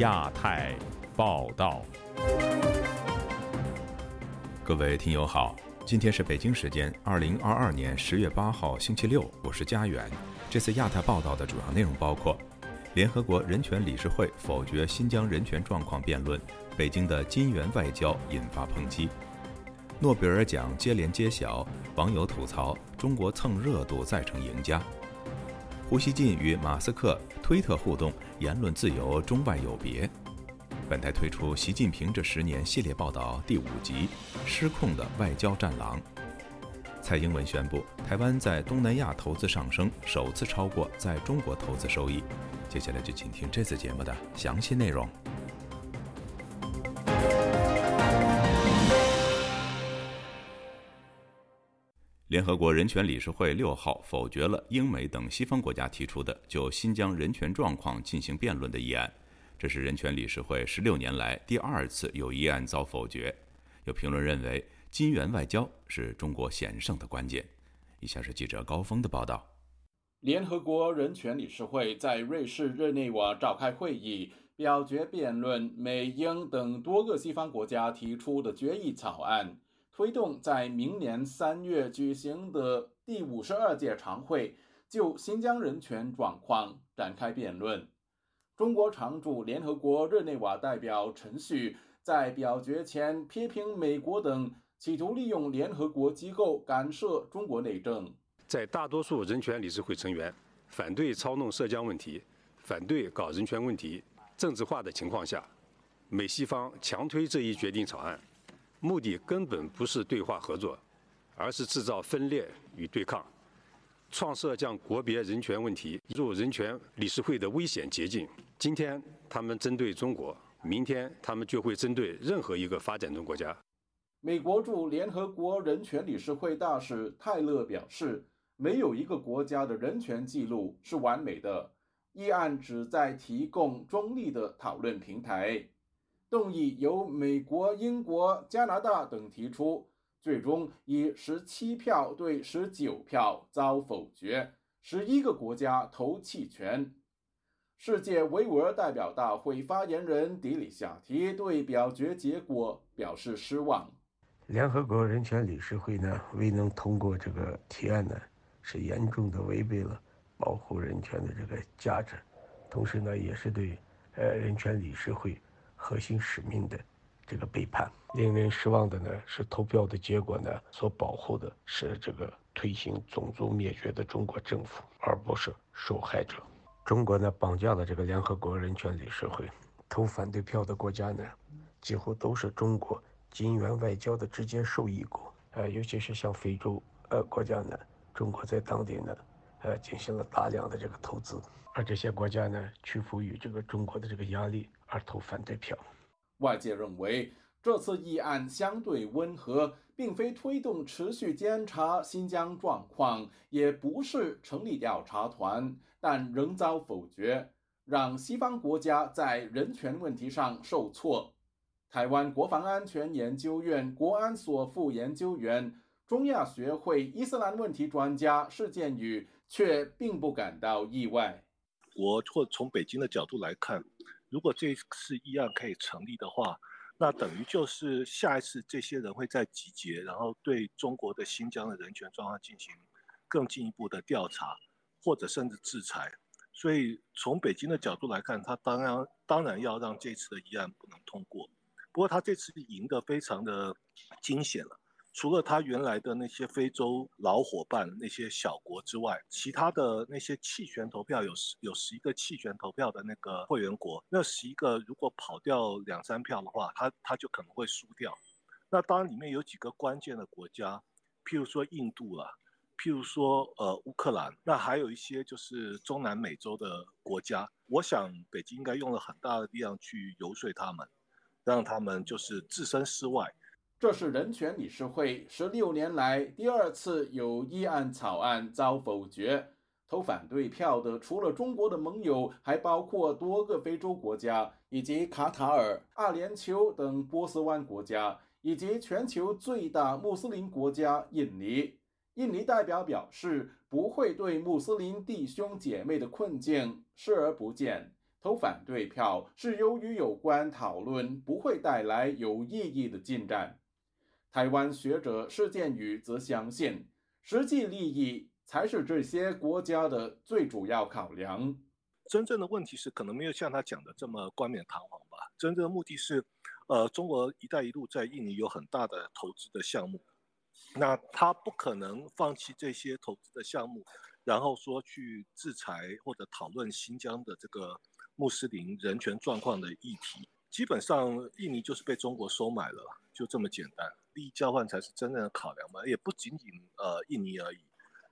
亚太报道，各位听友好，今天是北京时间二零二二年十月八号星期六，我是佳远。这次亚太报道的主要内容包括：联合国人权理事会否决新疆人权状况辩论，北京的金元外交引发抨击；诺贝尔奖接连揭晓，网友吐槽中国蹭热度再成赢家。胡锡进与马斯克推特互动，言论自由中外有别。本台推出习近平这十年系列报道第五集《失控的外交战狼》。蔡英文宣布，台湾在东南亚投资上升，首次超过在中国投资收益。接下来就请听这次节目的详细内容。联合国人权理事会六号否决了英美等西方国家提出的就新疆人权状况进行辩论的议案，这是人权理事会十六年来第二次有议案遭否决。有评论认为，金元外交是中国险胜的关键。以下是记者高峰的报道：联合国人权理事会在瑞士日内瓦召开会议，表决辩论美英等多个西方国家提出的决议草案。推动在明年三月举行的第五十二届常会就新疆人权状况展开辩论。中国常驻联合国日内瓦代表陈旭在表决前批评美国等企图利用联合国机构干涉中国内政。在大多数人权理事会成员反对操弄涉疆问题、反对搞人权问题政治化的情况下，美西方强推这一决定草案。目的根本不是对话合作，而是制造分裂与对抗，创设将国别人权问题入人权理事会的危险捷径。今天他们针对中国，明天他们就会针对任何一个发展中国家。美国驻联合国人权理事会大使泰勒表示：“没有一个国家的人权记录是完美的。”议案旨在提供中立的讨论平台。动议由美国、英国、加拿大等提出，最终以十七票对十九票遭否决，十一个国家投弃权。世界维吾尔代表大会发言人迪里夏提对表决结果表示失望。联合国人权理事会呢未能通过这个提案呢，是严重的违背了保护人权的这个价值，同时呢也是对呃人权理事会。核心使命的这个背叛，令人失望的呢是投票的结果呢所保护的是这个推行种族灭绝的中国政府，而不是受害者。中国呢绑架了这个联合国人权理事会，投反对票的国家呢几乎都是中国金元外交的直接受益国，呃，尤其是像非洲呃国家呢，中国在当地呢呃进行了大量的这个投资，而这些国家呢屈服于这个中国的这个压力。而投反对票。外界认为，这次议案相对温和，并非推动持续监察新疆状况，也不是成立调查团，但仍遭否决，让西方国家在人权问题上受挫。台湾国防安全研究院国安所副研究员、中亚学会伊斯兰问题专家释建宇却并不感到意外。我或从北京的角度来看。如果这次议案可以成立的话，那等于就是下一次这些人会再集结，然后对中国的新疆的人权状况进行更进一步的调查，或者甚至制裁。所以从北京的角度来看，他当然当然要让这次的议案不能通过。不过他这次赢得非常的惊险了。除了他原来的那些非洲老伙伴那些小国之外，其他的那些弃权投票有十有十一个弃权投票的那个会员国，那十一个如果跑掉两三票的话，他他就可能会输掉。那当然里面有几个关键的国家，譬如说印度啦，譬如说呃乌克兰，那还有一些就是中南美洲的国家。我想北京应该用了很大的力量去游说他们，让他们就是置身事外。这是人权理事会十六年来第二次有议案草案遭否决。投反对票的除了中国的盟友，还包括多个非洲国家，以及卡塔尔、阿联酋等波斯湾国家，以及全球最大穆斯林国家印尼。印尼代表表示，不会对穆斯林弟兄姐妹的困境视而不见，投反对票，是由于有关讨论不会带来有意义的进展。台湾学者施建宇则相信，实际利益才是这些国家的最主要考量。真正的问题是，可能没有像他讲的这么冠冕堂皇吧。真正的目的是，呃，中国“一带一路”在印尼有很大的投资的项目，那他不可能放弃这些投资的项目，然后说去制裁或者讨论新疆的这个穆斯林人权状况的议题。基本上，印尼就是被中国收买了，就这么简单。利益交换才是真正的考量嘛，也不仅仅呃印尼而已。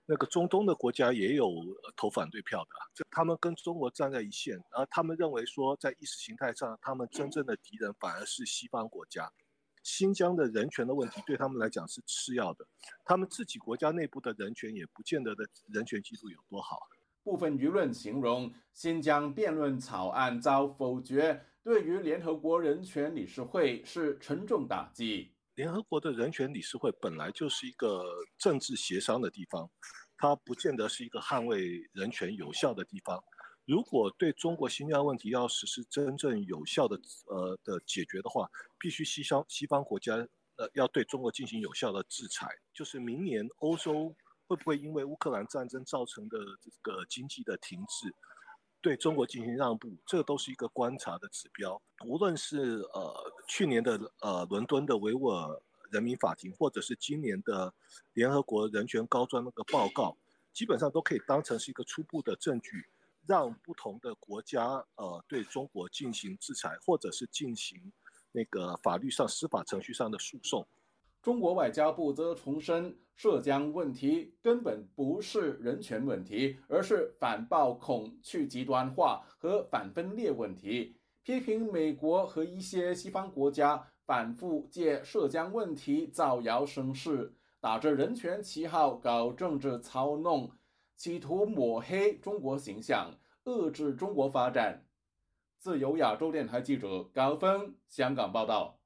那个中东的国家也有投反对票的，就他们跟中国站在一线，而他们认为说，在意识形态上，他们真正的敌人反而是西方国家。新疆的人权的问题对他们来讲是次要的，他们自己国家内部的人权也不见得的人权记录有多好。部分舆论形容新疆辩论草案遭否决，对于联合国人权理事会是沉重打击。联合国的人权理事会本来就是一个政治协商的地方，它不见得是一个捍卫人权有效的地方。如果对中国新疆问题要实施真正有效的呃的解决的话，必须西方西方国家呃要对中国进行有效的制裁。就是明年欧洲会不会因为乌克兰战争造成的这个经济的停滞？对中国进行让步，这都是一个观察的指标。无论是呃去年的呃伦敦的维吾尔人民法庭，或者是今年的联合国人权高专那个报告，基本上都可以当成是一个初步的证据，让不同的国家呃对中国进行制裁，或者是进行那个法律上、司法程序上的诉讼。中国外交部则重申，涉疆问题根本不是人权问题，而是反暴恐、去极端化和反分裂问题。批评美国和一些西方国家反复借涉疆问题造谣生事，打着人权旗号搞政治操弄，企图抹黑中国形象，遏制中国发展。自由亚洲电台记者高峰香港报道。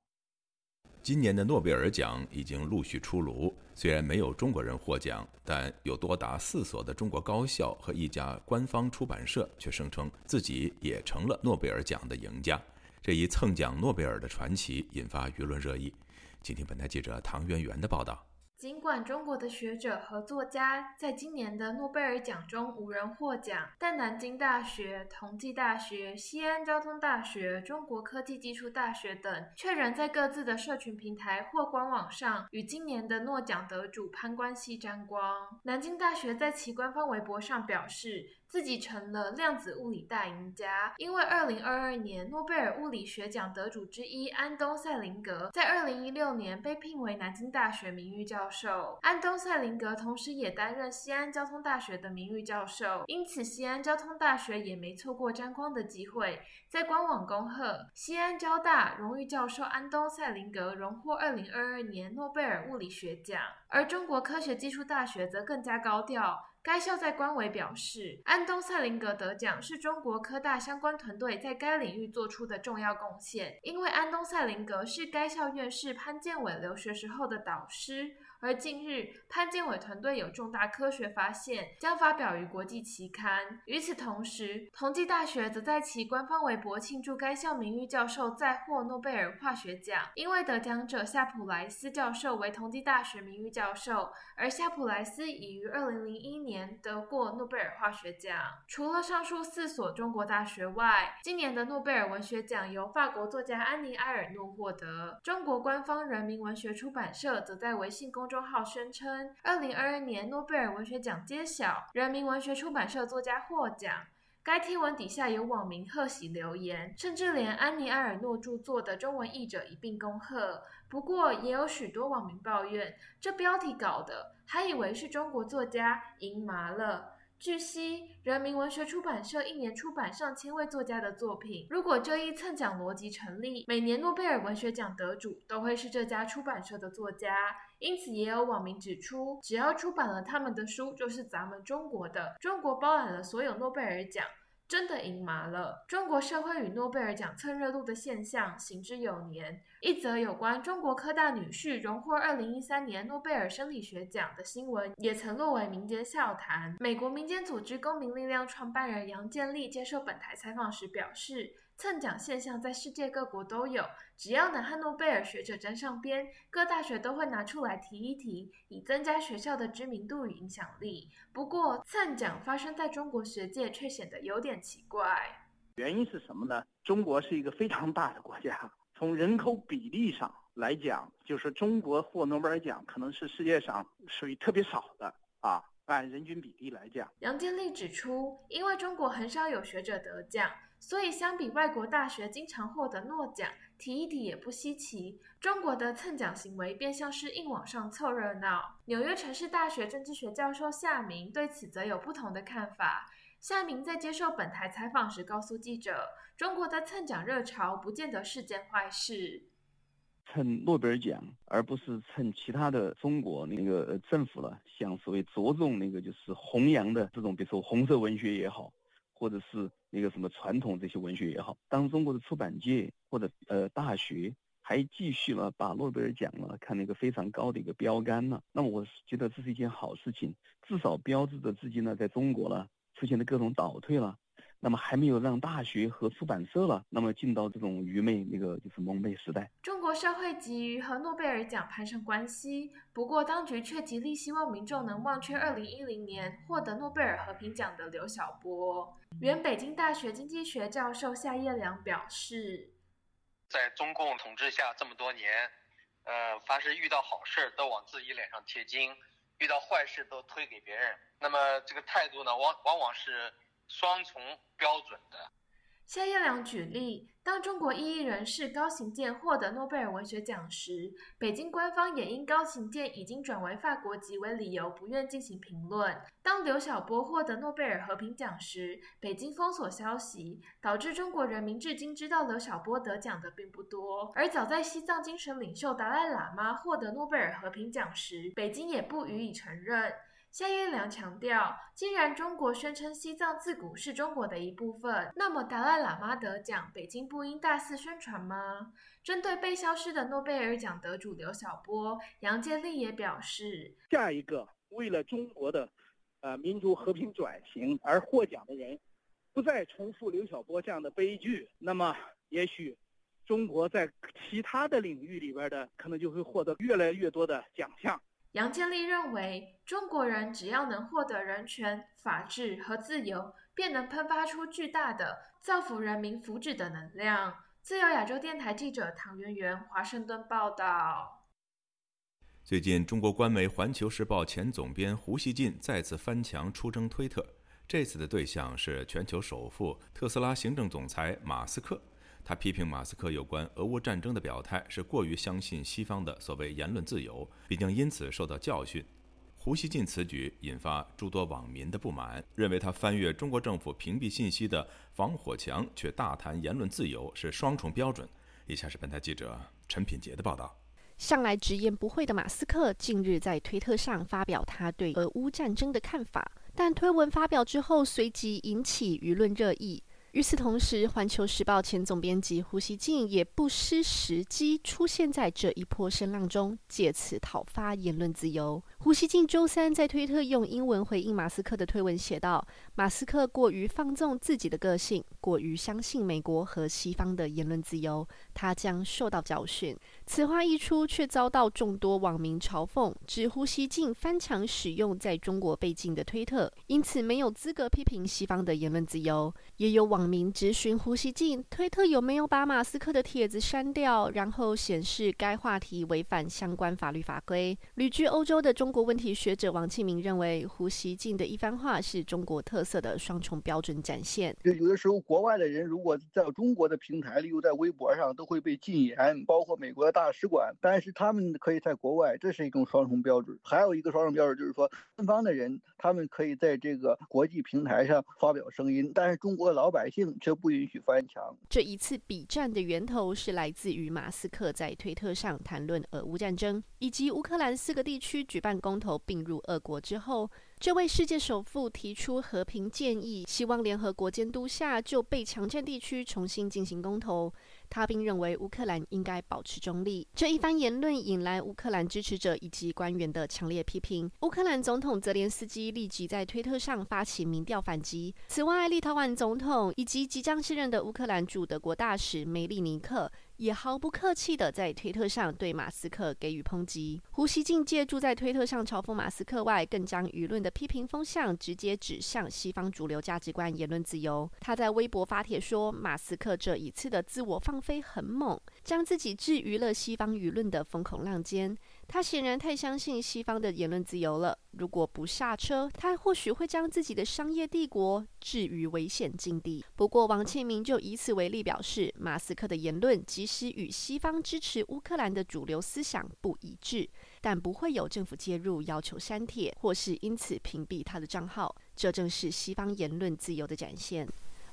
今年的诺贝尔奖已经陆续出炉，虽然没有中国人获奖，但有多达四所的中国高校和一家官方出版社却声称自己也成了诺贝尔奖的赢家。这一蹭奖诺贝尔的传奇引发舆论热议。请听本台记者唐媛媛的报道。尽管中国的学者和作家在今年的诺贝尔奖中无人获奖，但南京大学、同济大学、西安交通大学、中国科技技术大学等，却仍在各自的社群平台或官网上与今年的诺奖得主攀关系沾光。南京大学在其官方微博上表示。自己成了量子物理大赢家，因为2022年诺贝尔物理学奖得主之一安东·塞林格在2016年被聘为南京大学名誉教授。安东·塞林格同时也担任西安交通大学的名誉教授，因此西安交通大学也没错过沾光的机会，在官网恭贺西安交大荣誉教授安东·塞林格荣获2022年诺贝尔物理学奖。而中国科学技术大学则更加高调。该校在官微表示，安东·塞林格得奖是中国科大相关团队在该领域做出的重要贡献，因为安东·塞林格是该校院士潘建伟留学时候的导师。而近日，潘建伟团队有重大科学发现，将发表于国际期刊。与此同时，同济大学则在其官方微博庆祝该校名誉教授再获诺贝尔化学奖，因为得奖者夏普莱斯教授为同济大学名誉教授，而夏普莱斯已于2001年得过诺贝尔化学奖。除了上述四所中国大学外，今年的诺贝尔文学奖由法国作家安妮埃尔诺获得。中国官方人民文学出版社则在微信公。中号宣称，二零二二年诺贝尔文学奖揭晓，人民文学出版社作家获奖。该贴文底下有网民贺喜留言，甚至连安妮埃尔诺著作的中文译者一并恭贺。不过，也有许多网民抱怨，这标题搞的，还以为是中国作家赢麻了。据悉，人民文学出版社一年出版上千位作家的作品。如果这一蹭奖逻辑成立，每年诺贝尔文学奖得主都会是这家出版社的作家。因此，也有网民指出，只要出版了他们的书，就是咱们中国的，中国包揽了所有诺贝尔奖。真的赢麻了。中国社会与诺贝尔奖蹭热度的现象行之有年。一则有关中国科大女婿荣获二零一三年诺贝尔生理学奖的新闻，也曾落为民间笑谈。美国民间组织公民力量创办人杨建立接受本台采访时表示。蹭奖现象在世界各国都有，只要能和诺贝尔学者沾上边，各大学都会拿出来提一提，以增加学校的知名度与影响力。不过，蹭奖发生在中国学界却显得有点奇怪。原因是什么呢？中国是一个非常大的国家，从人口比例上来讲，就是中国获诺贝尔奖可能是世界上属于特别少的啊。按人均比例来讲，杨建立指出，因为中国很少有学者得奖。所以，相比外国大学经常获得诺奖，提一提也不稀奇。中国的蹭奖行为便像是硬往上凑热闹。纽约城市大学政治学教授夏明对此则有不同的看法。夏明在接受本台采访时告诉记者：“中国的蹭奖热潮不见得是件坏事。蹭诺贝尔奖，而不是蹭其他的中国那个政府了，像所谓着重那个就是弘扬的这种，比如说红色文学也好。”或者是那个什么传统这些文学也好，当中国的出版界或者呃大学还继续了把诺贝尔奖了看那个非常高的一个标杆呢，那么我觉得这是一件好事情，至少标志着自己呢在中国呢出现的各种倒退了。那么还没有让大学和出版社了，那么进到这种愚昧那个就是蒙昧时代。中国社会急于和诺贝尔奖攀上关系，不过当局却极力希望民众能忘却2010年获得诺贝尔和平奖的刘晓波。原北京大学经济学教授夏叶良表示，在中共统治下这么多年，呃，凡是遇到好事都往自己脸上贴金，遇到坏事都推给别人，那么这个态度呢，往往往是。双重标准的。夏叶良举例，当中国异议人士高行健获得诺贝尔文学奖时，北京官方也因高行健已经转为法国籍为理由，不愿进行评论。当刘晓波获得诺贝尔和平奖时，北京封锁消息，导致中国人民至今知道刘晓波得奖的并不多。而早在西藏精神领袖达赖喇嘛获得诺贝尔和平奖时，北京也不予以承认。夏叶良强调，既然中国宣称西藏自古是中国的一部分，那么达赖喇嘛得奖，北京不应大肆宣传吗？针对被消失的诺贝尔奖得主刘晓波，杨建立也表示，下一个为了中国的呃民族和平转型而获奖的人，不再重复刘晓波这样的悲剧，那么也许中国在其他的领域里边的可能就会获得越来越多的奖项。杨建立认为，中国人只要能获得人权、法治和自由，便能喷发出巨大的造福人民福祉的能量。自由亚洲电台记者唐媛媛华盛顿报道。最近，中国官媒《环球时报》前总编胡锡进再次翻墙出征推特，这次的对象是全球首富、特斯拉行政总裁马斯克。他批评马斯克有关俄乌战争的表态是过于相信西方的所谓言论自由，必定因此受到教训。胡锡进此举引发诸多网民的不满，认为他翻越中国政府屏蔽信息的防火墙，却大谈言论自由是双重标准。以下是本台记者陈品杰的报道：向来直言不讳的马斯克近日在推特上发表他对俄乌战争的看法，但推文发表之后随即引起舆论热议。与此同时，《环球时报》前总编辑胡锡进也不失时机出现在这一波声浪中，借此讨发言论自由。胡锡进周三在推特用英文回应马斯克的推文，写道：“马斯克过于放纵自己的个性，过于相信美国和西方的言论自由，他将受到教训。”此话一出，却遭到众多网民嘲讽，指胡锡进翻墙使用在中国被禁的推特，因此没有资格批评西方的言论自由。也有网民质询胡锡进，推特有没有把马斯克的帖子删掉，然后显示该话题违反相关法律法规。旅居欧洲的中国问题学者王庆明认为，胡锡进的一番话是中国特色的双重标准展现。有的时候，国外的人如果在中国的平台，例如在微博上，都会被禁言，包括美国大使馆，但是他们可以在国外，这是一种双重标准。还有一个双重标准就是说，官方的人他们可以在这个国际平台上发表声音，但是中国。老百姓却不允许翻墙。这一次比战的源头是来自于马斯克在推特上谈论俄乌战争，以及乌克兰四个地区举办公投并入俄国之后。这位世界首富提出和平建议，希望联合国监督下就被强占地区重新进行公投。他并认为乌克兰应该保持中立。这一番言论引来乌克兰支持者以及官员的强烈批评。乌克兰总统泽连斯基立即在推特上发起民调反击。此外，立陶宛总统以及即将卸任的乌克兰驻德国大使梅利尼克。也毫不客气地在推特上对马斯克给予抨击。胡锡进借助在推特上嘲讽马斯克外，更将舆论的批评风向直接指向西方主流价值观、言论自由。他在微博发帖说：“马斯克这一次的自我放飞很猛，将自己置于了西方舆论的风口浪尖。”他显然太相信西方的言论自由了。如果不下车，他或许会将自己的商业帝国置于危险境地。不过，王庆明就以此为例表示，马斯克的言论即使与西方支持乌克兰的主流思想不一致，但不会有政府介入要求删帖，或是因此屏蔽他的账号。这正是西方言论自由的展现。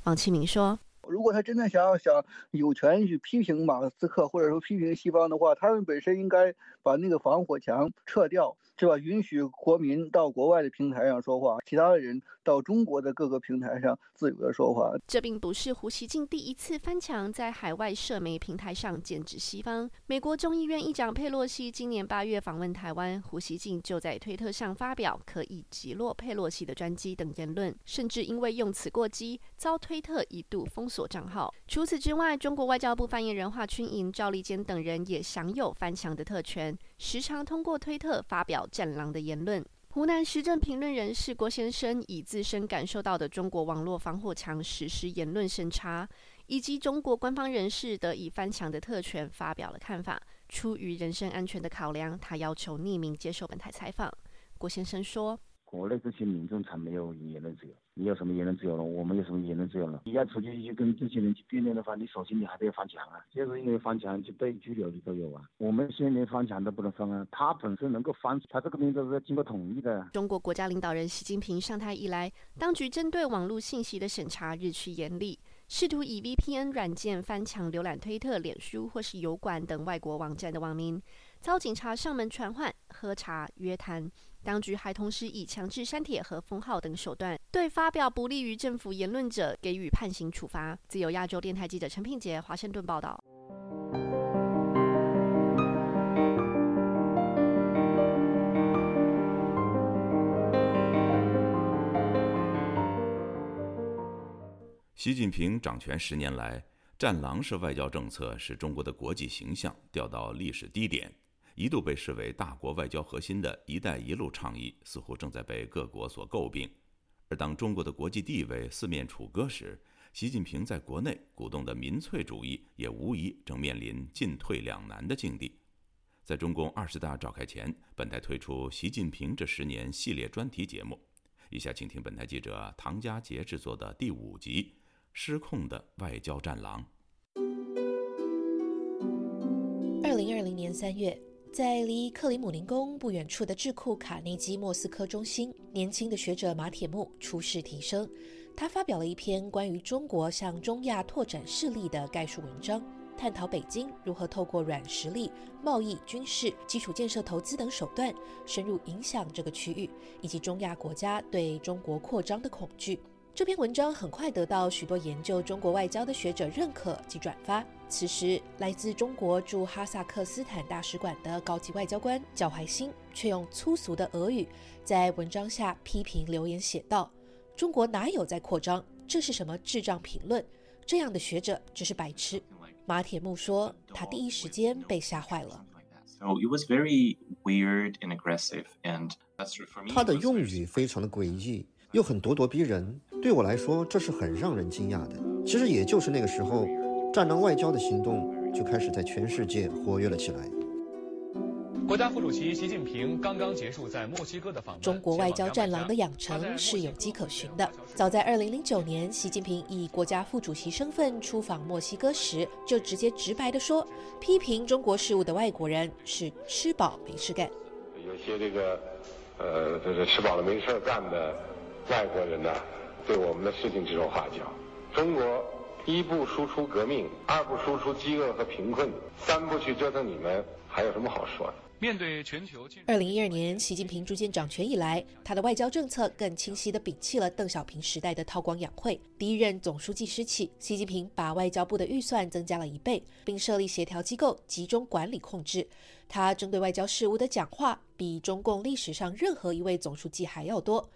王庆明说。如果他真的想要想有权去批评马斯克，或者说批评西方的话，他们本身应该把那个防火墙撤掉。是吧？允许国民到国外的平台上说话，其他的人到中国的各个平台上自由的说话。这并不是胡锡进第一次翻墙，在海外社媒平台上剑指西方。美国众议院议长佩洛西今年八月访问台湾，胡锡进就在推特上发表可以击落佩洛西的专机等言论，甚至因为用词过激，遭推特一度封锁账号。除此之外，中国外交部发言人华春莹、赵立坚等人也享有翻墙的特权，时常通过推特发表。战狼的言论。湖南时政评论人士郭先生以自身感受到的中国网络防火墙实施言论审查，以及中国官方人士得以翻墙的特权，发表了看法。出于人身安全的考量，他要求匿名接受本台采访。郭先生说。国内这些民众才没有言论自由，你有什么言论自由了？我们有什么言论自由了？你要出去去跟这些人去辩论的话，你首先你还得要翻墙啊，就是因为翻墙就被拘留的都有啊。我们现在连翻墙都不能翻啊，他本身能够翻，他这个东西都是经过统一的。中国国家领导人习近平上台以来，当局针对网络信息的审查日趋严厉，试图以 VPN 软件翻墙浏览推特、脸书或是油管等外国网站的网民，遭警察上门传唤、喝茶、约谈。当局还同时以强制删帖和封号等手段，对发表不利于政府言论者给予判刑处罚。自由亚洲电台记者陈品杰华盛顿报道。习近平掌权十年来，战狼式外交政策使中国的国际形象掉到历史低点。一度被视为大国外交核心的一带一路倡议，似乎正在被各国所诟病。而当中国的国际地位四面楚歌时，习近平在国内鼓动的民粹主义也无疑正面临进退两难的境地。在中共二十大召开前，本台推出《习近平这十年》系列专题节目，以下请听本台记者唐佳杰制作的第五集《失控的外交战狼》。二零二零年三月。在离克里姆林宫不远处的智库卡内基莫斯科中心，年轻的学者马铁木出世提升。他发表了一篇关于中国向中亚拓展势力的概述文章，探讨北京如何透过软实力、贸易、军事、基础建设投资等手段，深入影响这个区域，以及中亚国家对中国扩张的恐惧。这篇文章很快得到许多研究中国外交的学者认可及转发。此时，来自中国驻哈萨克斯坦大使馆的高级外交官焦怀新却用粗俗的俄语在文章下批评留言写道：“中国哪有在扩张？这是什么智障评论？这样的学者只是白痴。”马铁木说：“他第一时间被吓坏了。”他的用语非常的诡异，又很咄咄逼人。对我来说，这是很让人惊讶的。其实也就是那个时候。战狼外交的行动就开始在全世界活跃了起来。国家副主席习近平刚刚结束在墨西哥的访问。中国外交战狼的养成是有迹可循的。早在2009年，习近平以国家副主席身份出访墨西哥时，就直接直白地说，批评中国事务的外国人是吃饱没事干。有些这个，呃，这是吃饱了没事干的外国人呢，对我们的事情指手画脚。中国。一不输出革命，二不输出饥饿和贫困，三不去折腾你们，还有什么好说的？面对全球，二零一二年习近平逐渐掌权以来，他的外交政策更清晰地摒弃了邓小平时代的韬光养晦。第一任总书记时期，习近平把外交部的预算增加了一倍，并设立协调机构，集中管理控制。他针对外交事务的讲话，比中共历史上任何一位总书记还要多。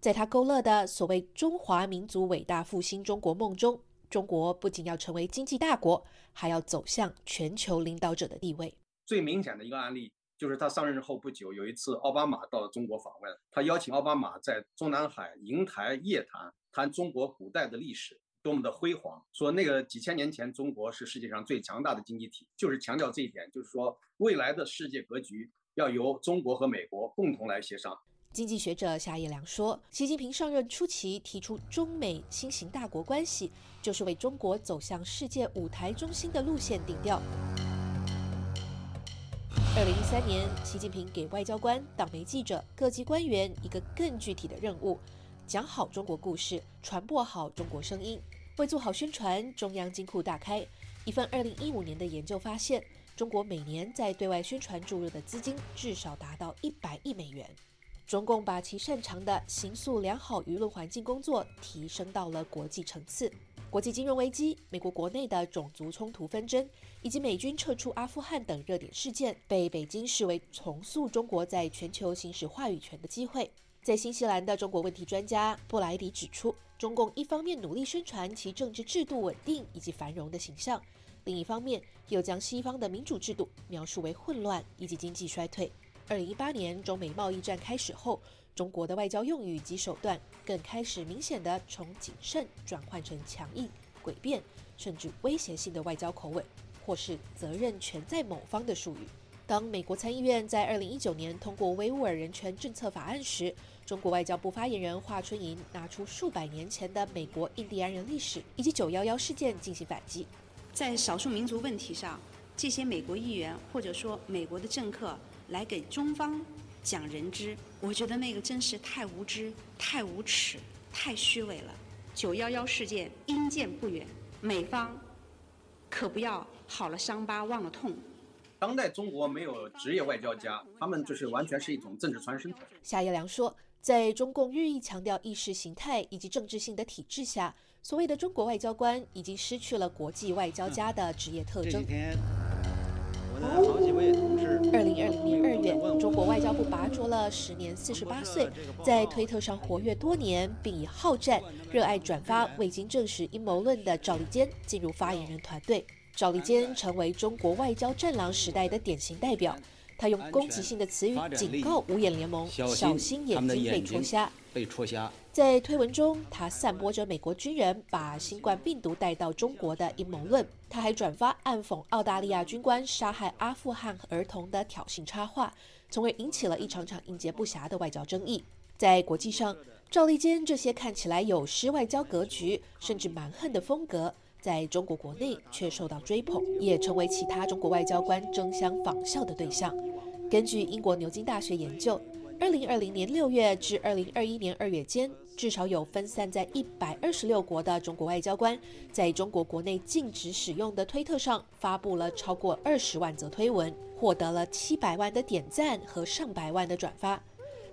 在他勾勒的所谓中华民族伟大复兴中国梦中，中国不仅要成为经济大国，还要走向全球领导者的地位。最明显的一个案例。就是他上任后不久，有一次奥巴马到中国访问，他邀请奥巴马在中南海瀛台夜谈，谈中国古代的历史多么的辉煌，说那个几千年前中国是世界上最强大的经济体，就是强调这一点，就是说未来的世界格局要由中国和美国共同来协商。经济学者夏叶良说，习近平上任初期提出中美新型大国关系，就是为中国走向世界舞台中心的路线定调。二零一三年，习近平给外交官、党媒记者、各级官员一个更具体的任务：讲好中国故事，传播好中国声音。为做好宣传，中央金库大开。一份二零一五年的研究发现，中国每年在对外宣传注入的资金至少达到一百亿美元。中共把其擅长的形塑良好舆论环境工作提升到了国际层次。国际金融危机、美国国内的种族冲突纷争，以及美军撤出阿富汗等热点事件，被北京视为重塑中国在全球行使话语权的机会。在新西兰的中国问题专家布莱迪指出，中共一方面努力宣传其政治制度稳定以及繁荣的形象，另一方面又将西方的民主制度描述为混乱以及经济衰退。二零一八年中美贸易战开始后。中国的外交用语及手段更开始明显的从谨慎转换成强硬、诡辩，甚至威胁性的外交口吻，或是责任全在某方的术语。当美国参议院在二零一九年通过维吾尔人权政策法案时，中国外交部发言人华春莹拿出数百年前的美国印第安人历史以及九幺幺事件进行反击。在少数民族问题上，这些美国议员或者说美国的政客来给中方。讲人知，我觉得那个真是太无知、太无耻、太虚伪了。九幺幺事件因见不远，美方可不要好了伤疤忘了痛。当代中国没有职业外交家，他们就是完全是一种政治传声筒。夏叶良说，在中共日益强调意识形态以及政治性的体制下，所谓的中国外交官已经失去了国际外交家的职业特征。二零二零年二月，中国外交部拔擢了时年四十八岁，在推特上活跃多年，并以好战、热爱转发未经证实阴谋论的赵立坚进入发言人团队。赵立坚成为中国外交战狼时代的典型代表。他用攻击性的词语警告五眼联盟，小心眼睛被戳瞎。被戳瞎。在推文中，他散播着美国军人把新冠病毒带到中国的阴谋论。他还转发暗讽澳大利亚军官杀害阿富汗儿童的挑衅插画，从而引起了一场场应接不暇的外交争议。在国际上，赵立坚这些看起来有失外交格局甚至蛮横的风格，在中国国内却受到追捧，也成为其他中国外交官争相仿效的对象。根据英国牛津大学研究。二零二零年六月至二零二一年二月间，至少有分散在一百二十六国的中国外交官，在中国国内禁止使用的推特上发布了超过二十万则推文，获得了七百万的点赞和上百万的转发。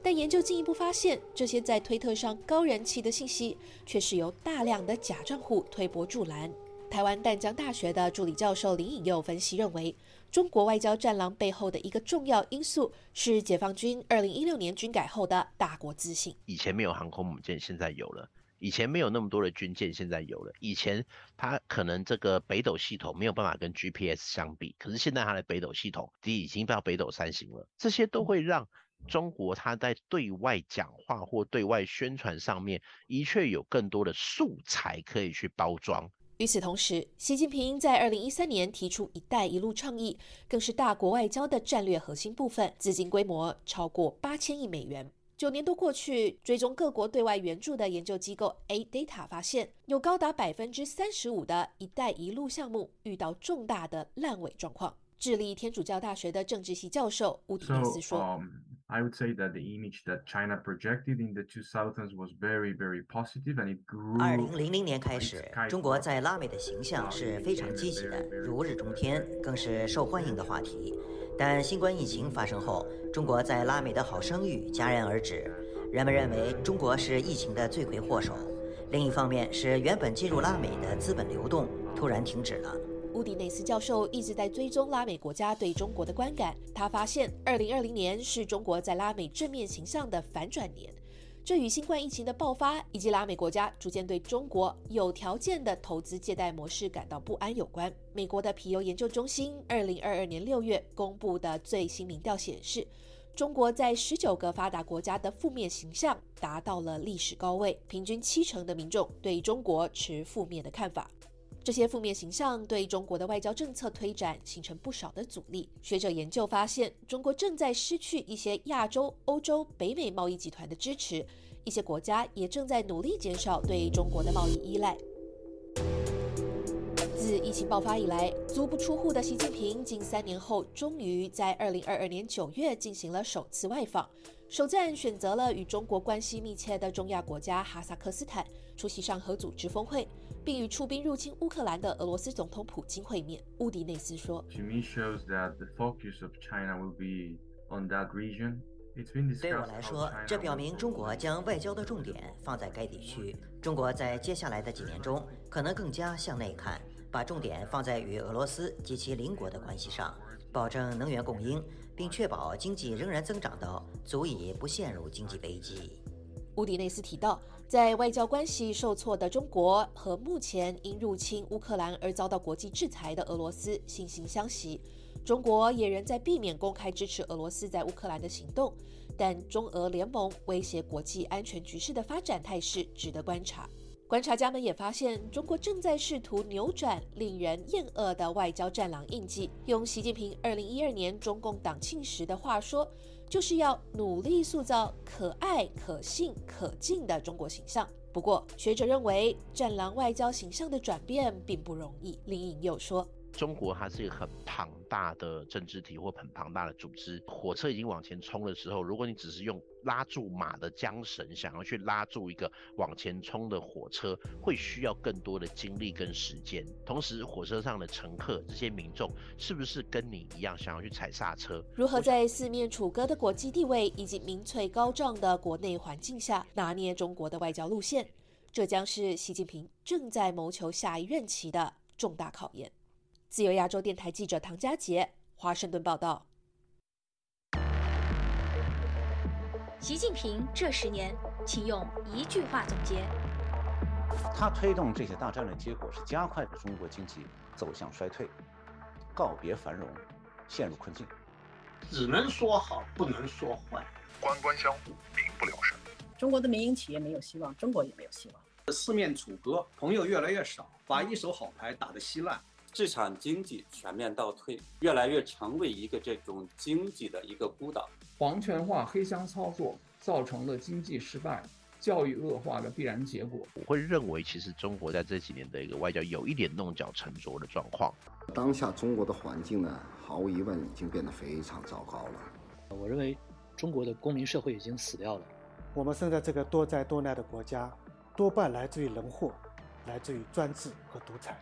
但研究进一步发现，这些在推特上高人气的信息，却是由大量的假账户推波助澜。台湾淡江大学的助理教授林颖佑分析认为。中国外交战狼背后的一个重要因素是解放军二零一六年军改后的大国自信。以前没有航空母舰，现在有了；以前没有那么多的军舰，现在有了。以前它可能这个北斗系统没有办法跟 GPS 相比，可是现在它的北斗系统已经到北斗三型了。这些都会让中国它在对外讲话或对外宣传上面，的确有更多的素材可以去包装。与此同时，习近平在二零一三年提出“一带一路”倡议，更是大国外交的战略核心部分，资金规模超过八千亿美元。九年多过去，追踪各国对外援助的研究机构 A Data 发现，有高达百分之三十五的一带一路项目遇到重大的烂尾状况。智利天主教大学的政治系教授乌迪内斯说。I would say that the image that China projected in the 2000s was very, very positive, and it grew. 二零零零年开始，中国在拉美的形象是非常积极的，如日中天，更是受欢迎的话题。但新冠疫情发生后，中国在拉美的好声誉戛然而止，人们认为中国是疫情的罪魁祸首。另一方面是原本进入拉美的资本流动突然停止了。乌迪内斯教授一直在追踪拉美国家对中国的观感，他发现2020年是中国在拉美正面形象的反转年。这与新冠疫情的爆发以及拉美国家逐渐对中国有条件的投资借贷模式感到不安有关。美国的皮尤研究中心2022年6月公布的最新民调显示，中国在19个发达国家的负面形象达到了历史高位，平均七成的民众对中国持负面的看法。这些负面形象对中国的外交政策推展形成不少的阻力。学者研究发现，中国正在失去一些亚洲、欧洲、北美贸易集团的支持，一些国家也正在努力减少对中国的贸易依赖。自疫情爆发以来，足不出户的习近平近三年后，终于在二零二二年九月进行了首次外访。首站选择了与中国关系密切的中亚国家哈萨克斯坦，出席上合组织峰会，并与出兵入侵乌克兰的俄罗斯总统普京会面。乌迪内斯说：“对我来说，这表明中国将外交的重点放在该地区。中国在接下来的几年中，可能更加向内看。”把重点放在与俄罗斯及其邻国的关系上，保证能源供应，并确保经济仍然增长到足以不陷入经济危机。乌迪内斯提到，在外交关系受挫的中国和目前因入侵乌克兰而遭到国际制裁的俄罗斯惺惺相惜。中国也仍在避免公开支持俄罗斯在乌克兰的行动，但中俄联盟威胁国际安全局势的发展态势值得观察。观察家们也发现，中国正在试图扭转令人厌恶的外交战狼印记。用习近平2012年中共党庆时的话说，就是要努力塑造可爱、可信、可敬的中国形象。不过，学者认为，战狼外交形象的转变并不容易。林颖又说。中国它是一个很庞大的政治体或很庞大的组织，火车已经往前冲的时候，如果你只是用拉住马的缰绳，想要去拉住一个往前冲的火车，会需要更多的精力跟时间。同时，火车上的乘客这些民众是不是跟你一样想要去踩刹车？如何在四面楚歌的国际地位以及民粹高涨的国内环境下拿捏中国的外交路线？这将是习近平正在谋求下一任期的重大考验。自由亚洲电台记者唐佳杰，华盛顿报道。习近平这十年，请用一句话总结。他推动这些大战略，结果是加快了中国经济走向衰退，告别繁荣，陷入困境。只能说好，不能说坏。官官相护，民不聊生。中国的民营企业没有希望，中国也没有希望。四面楚歌，朋友越来越少，把一手好牌打得稀烂。市场经济全面倒退，越来越成为一个这种经济的一个孤岛。皇权化、黑箱操作造成了经济失败、教育恶化的必然结果。我会认为，其实中国在这几年的一个外交有一点弄巧成拙的状况。当下中国的环境呢，毫无疑问已经变得非常糟糕了。我认为，中国的公民社会已经死掉了。我们生在这个多灾多难的国家，多半来自于人祸。来自于专制和独裁。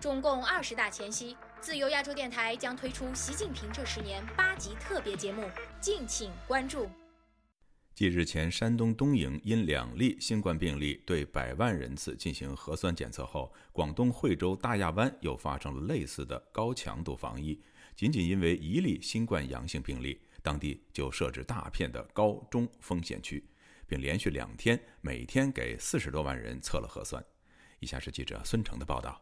中共二十大前夕，自由亚洲电台将推出习近平这十年八集特别节目，敬请关注。继日前山东东营因两例新冠病例对百万人次进行核酸检测后，广东惠州大亚湾又发生了类似的高强度防疫。仅仅因为一例新冠阳性病例，当地就设置大片的高中风险区，并连续两天每天给四十多万人测了核酸。以下是记者孙成的报道。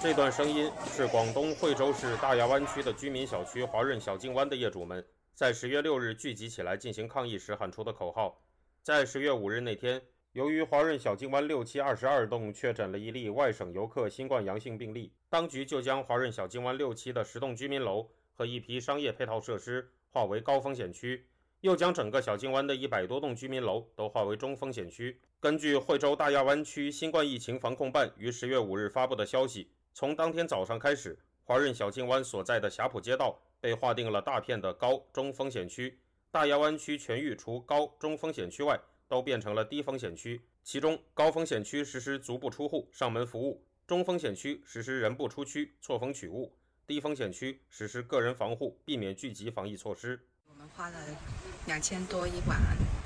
这段声音是广东惠州市大亚湾区的居民小区华润小径湾的业主们在十月六日聚集起来进行抗议时喊出的口号。在十月五日那天，由于华润小径湾六期二十二栋确诊了一例外省游客新冠阳性病例，当局就将华润小径湾六期的十栋居民楼和一批商业配套设施划为高风险区。又将整个小径湾的一百多栋居民楼都划为中风险区。根据惠州大亚湾区新冠疫情防控办于十月五日发布的消息，从当天早上开始，华润小径湾所在的霞浦街道被划定了大片的高中风险区。大亚湾区全域除高中风险区外，都变成了低风险区，其中高风险区实施足不出户上门服务，中风险区实施人不出区错峰取物，低风险区实施个人防护，避免聚集防疫措施。花了两千多一晚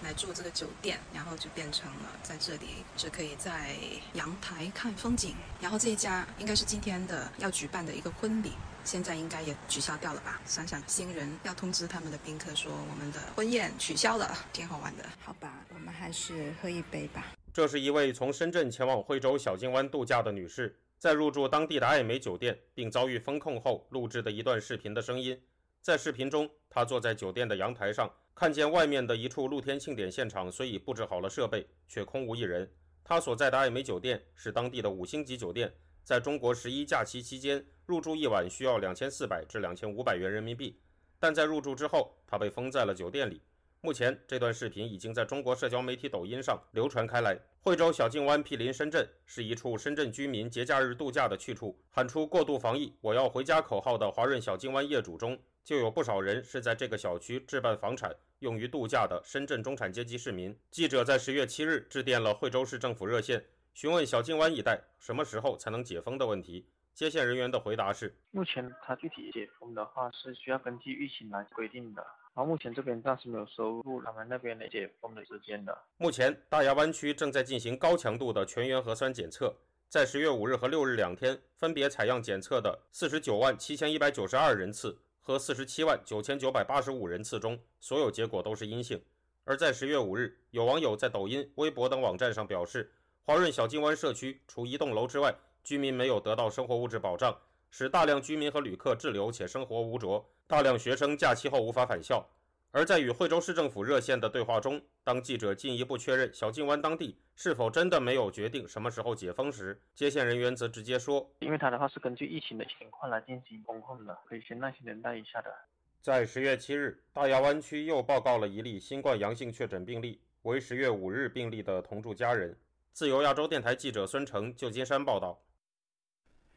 来住这个酒店，然后就变成了在这里只可以在阳台看风景。然后这一家应该是今天的要举办的一个婚礼，现在应该也取消掉了吧？想想新人要通知他们的宾客说我们的婚宴取消了，挺好玩的。好吧，我们还是喝一杯吧。这是一位从深圳前往惠州小金湾度假的女士，在入住当地的艾美酒店并遭遇封控后录制的一段视频的声音。在视频中，他坐在酒店的阳台上，看见外面的一处露天庆典现场虽已布置好了设备，却空无一人。他所在的爱美酒店是当地的五星级酒店，在中国十一假期期间入住一晚需要两千四百至两千五百元人民币，但在入住之后，他被封在了酒店里。目前，这段视频已经在中国社交媒体抖音上流传开来。惠州小径湾毗邻深圳，是一处深圳居民节假日度假的去处。喊出“过度防疫，我要回家”口号的华润小径湾业主中，就有不少人是在这个小区置办房产用于度假的深圳中产阶级市民。记者在十月七日致电了惠州市政府热线，询问小径湾一带什么时候才能解封的问题。接线人员的回答是：目前它具体解封的话是需要根据疫情来规定的。然后目前这边暂时没有收入他们那边的解封的时间的。目前大亚湾区正在进行高强度的全员核酸检测，在十月五日和六日两天分别采样检测的四十九万七千一百九十二人次和四十七万九千九百八十五人次中，所有结果都是阴性。而在十月五日，有网友在抖音、微博等网站上表示，华润小金湾社区除一栋楼之外，居民没有得到生活物质保障，使大量居民和旅客滞留且生活无着。大量学生假期后无法返校，而在与惠州市政府热线的对话中，当记者进一步确认小静湾当地是否真的没有决定什么时候解封时，接线人员则直接说：“因为他的话是根据疫情的情况来进行封控的，可以先耐心等待一下的。”在十月七日，大亚湾区又报告了一例新冠阳性确诊病例，为十月五日病例的同住家人。自由亚洲电台记者孙成，旧金山报道。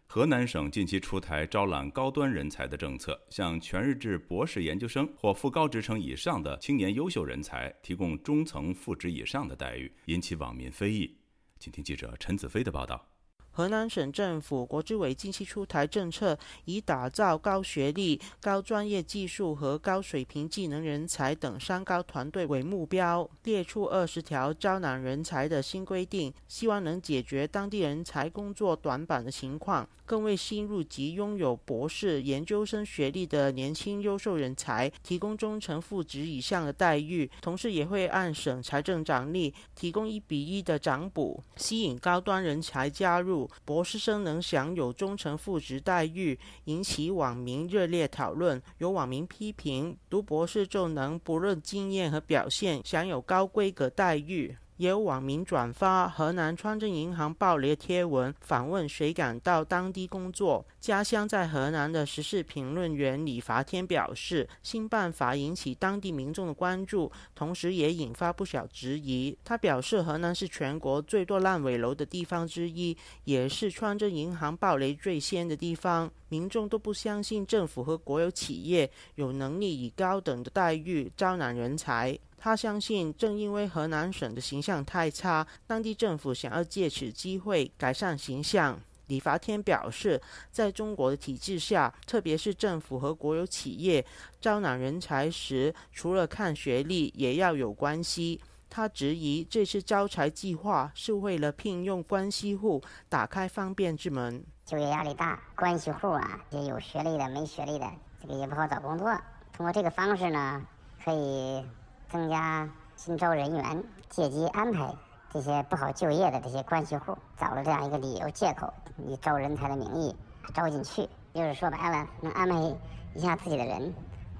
河南省近期出台招揽高端人才的政策，向全日制博士研究生或副高职称以上的青年优秀人才提供中层副职以上的待遇，引起网民非议。请听记者陈子飞的报道。河南省政府国资委近期出台政策，以打造高学历、高专业技术和高水平技能人才等三高团队为目标，列出二十条招揽人才的新规定，希望能解决当地人才工作短板的情况，更为新入籍拥有博士研究生学历的年轻优秀人才提供中层副职以上的待遇，同时也会按省财政奖励提供一比一的涨补，吸引高端人才加入。博士生能享有忠诚副职待遇，引起网民热烈讨论。有网民批评，读博士就能不论经验和表现，享有高规格待遇。也有网民转发河南川镇银行爆雷贴文，访问谁敢到当地工作？家乡在河南的时事评论员李伐天表示，新办法引起当地民众的关注，同时也引发不少质疑。他表示，河南是全国最多烂尾楼的地方之一，也是川镇银行爆雷最先的地方，民众都不相信政府和国有企业有能力以高等的待遇招揽人才。他相信，正因为河南省的形象太差，当地政府想要借此机会改善形象。李伐天表示，在中国的体制下，特别是政府和国有企业招揽人才时，除了看学历，也要有关系。他质疑这次招才计划是为了聘用关系户，打开方便之门。就业压力大，关系户啊，也有学历的、没学历的，这个也不好找工作。通过这个方式呢，可以。增加新招人员，借机安排这些不好就业的这些关系户，找了这样一个理由借口，以招人才的名义招进去，就是说白了，能安排一下自己的人，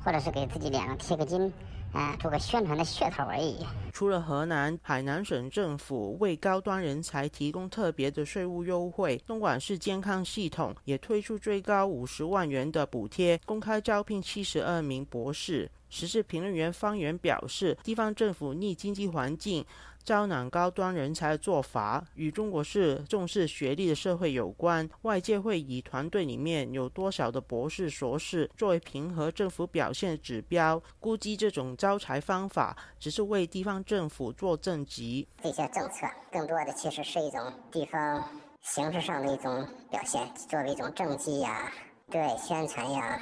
或者是给自己脸上贴个金，啊，做个宣传的噱头而已。除了河南，海南省政府为高端人才提供特别的税务优惠，东莞市健康系统也推出最高五十万元的补贴，公开招聘七十二名博士。时事评论员方源表示，地方政府逆经济环境。招揽高端人才的做法与中国式重视学历的社会有关。外界会以团队里面有多少的博士、硕士作为评和政府表现的指标，估计这种招才方法只是为地方政府做政绩。这些政策更多的其实是一种地方形式上的一种表现，作为一种政绩呀、对外宣传呀，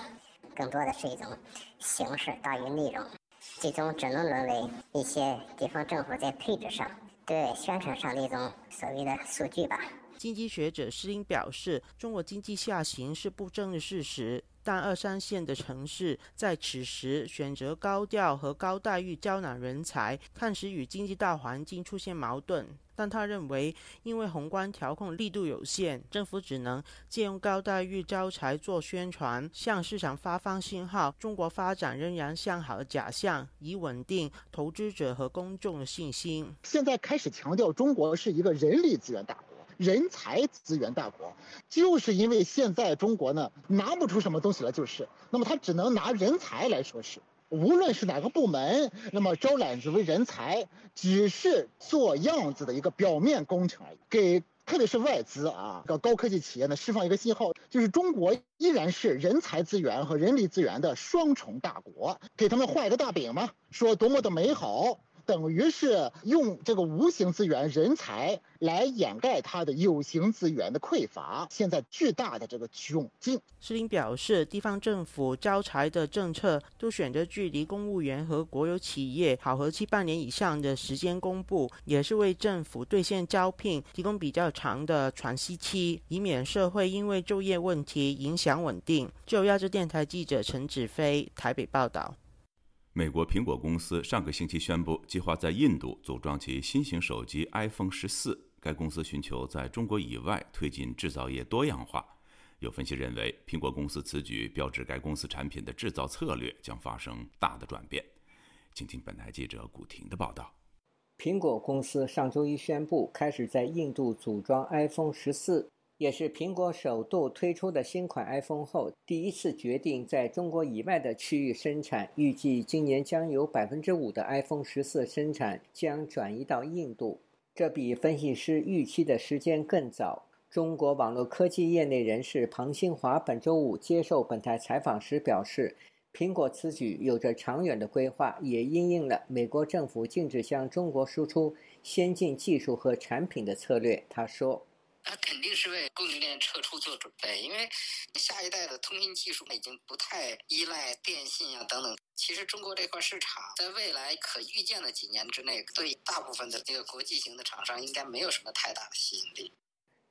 更多的是一种形式大于内容。最终只能沦为一些地方政府在配置上、对宣传上的一种所谓的数据吧。经济学者施英表示，中国经济下行是不争的事实，但二三线的城市在此时选择高调和高待遇招揽人才，看似与经济大环境出现矛盾。但他认为，因为宏观调控力度有限，政府只能借用高待遇招才做宣传，向市场发放信号，中国发展仍然向好的假象，以稳定投资者和公众的信心。现在开始强调中国是一个人力资源大国。人才资源大国，就是因为现在中国呢拿不出什么东西来，就是那么他只能拿人才来说事。无论是哪个部门，那么招揽职位人才，只是做样子的一个表面工程而已。给特别是外资啊，高高科技企业呢释放一个信号，就是中国依然是人才资源和人力资源的双重大国，给他们画一个大饼嘛，说多么的美好。等于是用这个无形资源人才来掩盖它的有形资源的匮乏，现在巨大的这个窘境。施林表示，地方政府招财的政策都选择距离公务员和国有企业考核期半年以上的时间公布，也是为政府兑现招聘提供比较长的喘息期，以免社会因为就业问题影响稳定。就亚洲电台记者陈子飞台北报道。美国苹果公司上个星期宣布，计划在印度组装其新型手机 iPhone 十四。该公司寻求在中国以外推进制造业多样化。有分析认为，苹果公司此举标志该公司产品的制造策略将发生大的转变。请听本台记者古婷的报道。苹果公司上周一宣布，开始在印度组装 iPhone 十四。也是苹果首度推出的新款 iPhone 后，第一次决定在中国以外的区域生产。预计今年将有百分之五的 iPhone 十四生产将转移到印度，这比分析师预期的时间更早。中国网络科技业内人士庞新华本周五接受本台采访时表示，苹果此举有着长远的规划，也因应了美国政府禁止向中国输出先进技术和产品的策略。他说。那肯定是为供应链撤出做准备，因为下一代的通信技术已经不太依赖电信啊等等。其实中国这块市场在未来可预见的几年之内，对大部分的这个国际型的厂商应该没有什么太大的吸引力。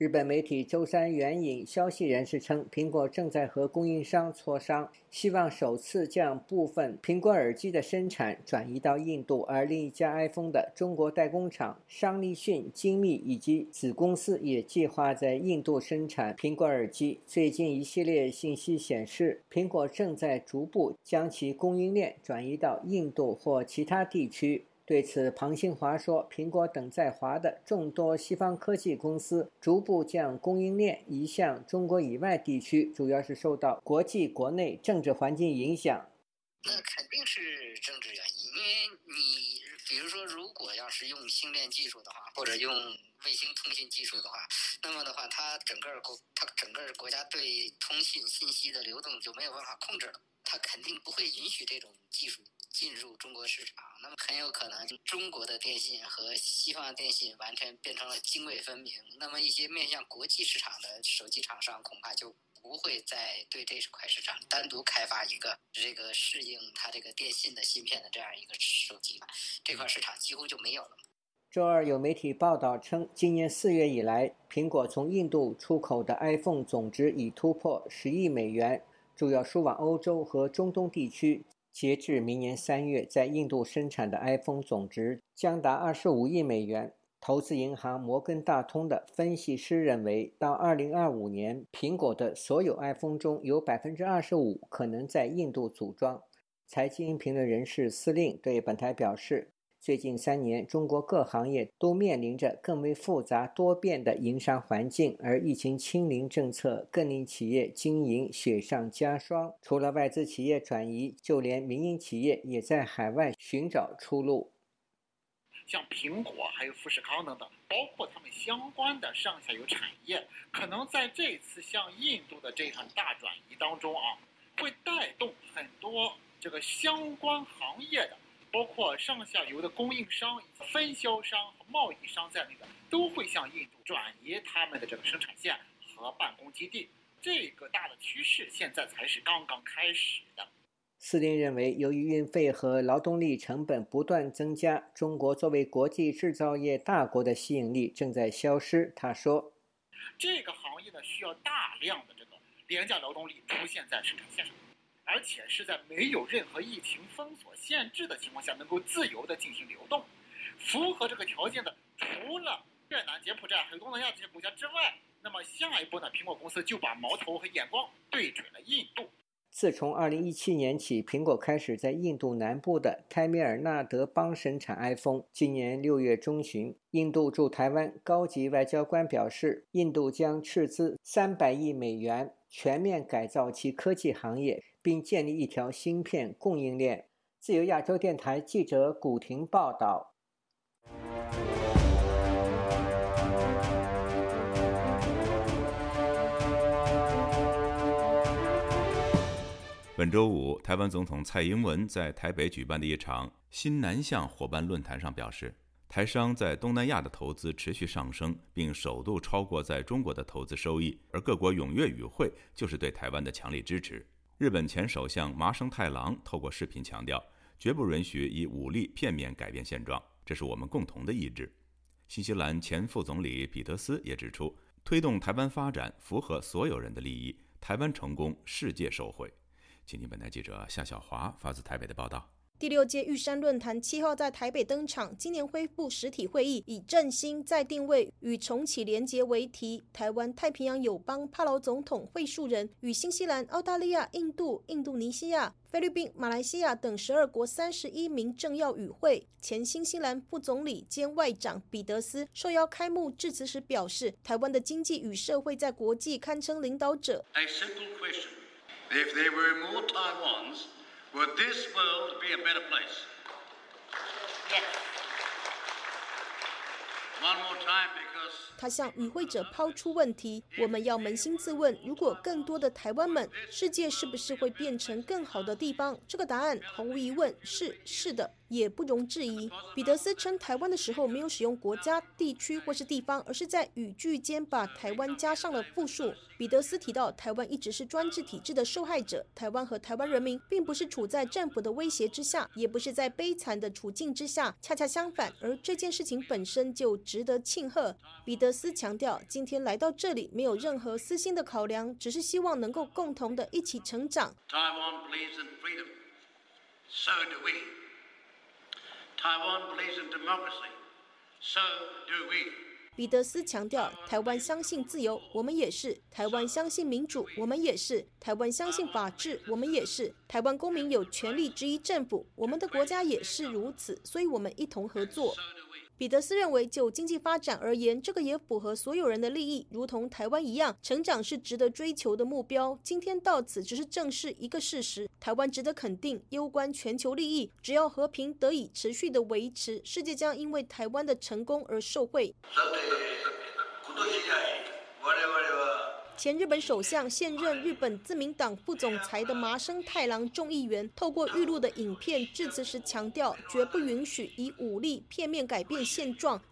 日本媒体周三援引消息人士称，苹果正在和供应商磋商，希望首次将部分苹果耳机的生产转移到印度。而另一家 iPhone 的中国代工厂商立讯精密以及子公司也计划在印度生产苹果耳机。最近一系列信息显示，苹果正在逐步将其供应链转移到印度或其他地区。对此，庞新华说：“苹果等在华的众多西方科技公司逐步将供应链移向中国以外地区，主要是受到国际、国内政治环境影响。那肯定是政治原因，因为你比如说，如果要是用星链技术的话，或者用卫星通信技术的话，那么的话，它整个国它整个国家对通信信息的流动就没有办法控制了，它肯定不会允许这种技术。”进入中国市场，那么很有可能中国的电信和西方的电信完全变成了泾渭分明。那么一些面向国际市场的手机厂商恐怕就不会再对这块市场单独开发一个这个适应它这个电信的芯片的这样一个手机了，这块市场几乎就没有了。周二有媒体报道称，今年四月以来，苹果从印度出口的 iPhone 总值已突破十亿美元，主要输往欧洲和中东地区。截至明年三月，在印度生产的 iPhone 总值将达二十五亿美元。投资银行摩根大通的分析师认为，到二零二五年，苹果的所有 iPhone 中有百分之二十五可能在印度组装。财经评论人士司令对本台表示。最近三年，中国各行业都面临着更为复杂多变的营商环境，而疫情清零政策更令企业经营雪上加霜。除了外资企业转移，就连民营企业也在海外寻找出路。像苹果还有富士康等等，包括他们相关的上下游产业，可能在这次向印度的这场大转移当中啊，会带动很多这个相关行业的，包括上下游的供应商、分销商和贸易商在内的，都会向印度转移他们的这个生产线和办公基地。这个大的趋势现在才是刚刚开始的。斯林认为，由于运费和劳动力成本不断增加，中国作为国际制造业大国的吸引力正在消失。他说：“这个行业呢，需要大量的这个廉价劳动力出现在生产线上，而且是在没有任何疫情封锁限制的情况下，能够自由的进行流动。符合这个条件的，除了越南、柬埔寨还有东南亚这些国家之外，那么下一步呢，苹果公司就把矛头和眼光对准了印度。”自从2017年起，苹果开始在印度南部的泰米尔纳德邦生产 iPhone。今年6月中旬，印度驻台湾高级外交官表示，印度将斥资300亿美元全面改造其科技行业，并建立一条芯片供应链。自由亚洲电台记者古婷报道。本周五，台湾总统蔡英文在台北举办的一场新南向伙伴论坛上表示，台商在东南亚的投资持续上升，并首度超过在中国的投资收益，而各国踊跃与会就是对台湾的强力支持。日本前首相麻生太郎透过视频强调，绝不允许以武力片面改变现状，这是我们共同的意志。新西兰前副总理彼得斯也指出，推动台湾发展符合所有人的利益，台湾成功，世界受惠。请听本台记者夏小华发自台北的报道。第六届玉山论坛七号在台北登场，今年恢复实体会议，以振兴再定位与重启连结为题。台湾太平洋友邦帕劳总统会述人与新西兰、澳大利亚、印度、印度尼西亚、菲律宾、马来西亚等十二国三十一名政要与会。前新西兰副总理兼外长彼得斯受邀开幕致辞时表示，台湾的经济与社会在国际堪称领导者。If there were more Taiwans, would this world be a better place？他向与会者抛出问题，我们要扪心自问，如果更多的台湾们，世界是不是会变成更好的地方？这个答案毫无疑问是，是的。也不容置疑。彼得斯称台湾的时候没有使用国家、地区或是地方，而是在语句间把台湾加上了复数。彼得斯提到，台湾一直是专制体制的受害者，台湾和台湾人民并不是处在政府的威胁之下，也不是在悲惨的处境之下，恰恰相反。而这件事情本身就值得庆贺。彼得斯强调，今天来到这里没有任何私心的考量，只是希望能够共同的一起成长。台湾 believes in freedom. So do we. Taiwan believes in democracy. So do we. 彼得斯强调，台湾相信自由，我们也是；台湾相信民主，我们也是；台湾相信法治，我们也是；台湾公民有权利质疑政府，我们的国家也是如此，所以我们一同合作。彼得斯认为，就经济发展而言，这个也符合所有人的利益，如同台湾一样，成长是值得追求的目标。今天到此，只是正视一个事实：台湾值得肯定，攸关全球利益。只要和平得以持续的维持，世界将因为台湾的成功而受惠。前日本首相、现任日本自民党副总裁的麻生太郎众议员透过预录的影片致辞时强调，绝不允许以武力片面改变现状。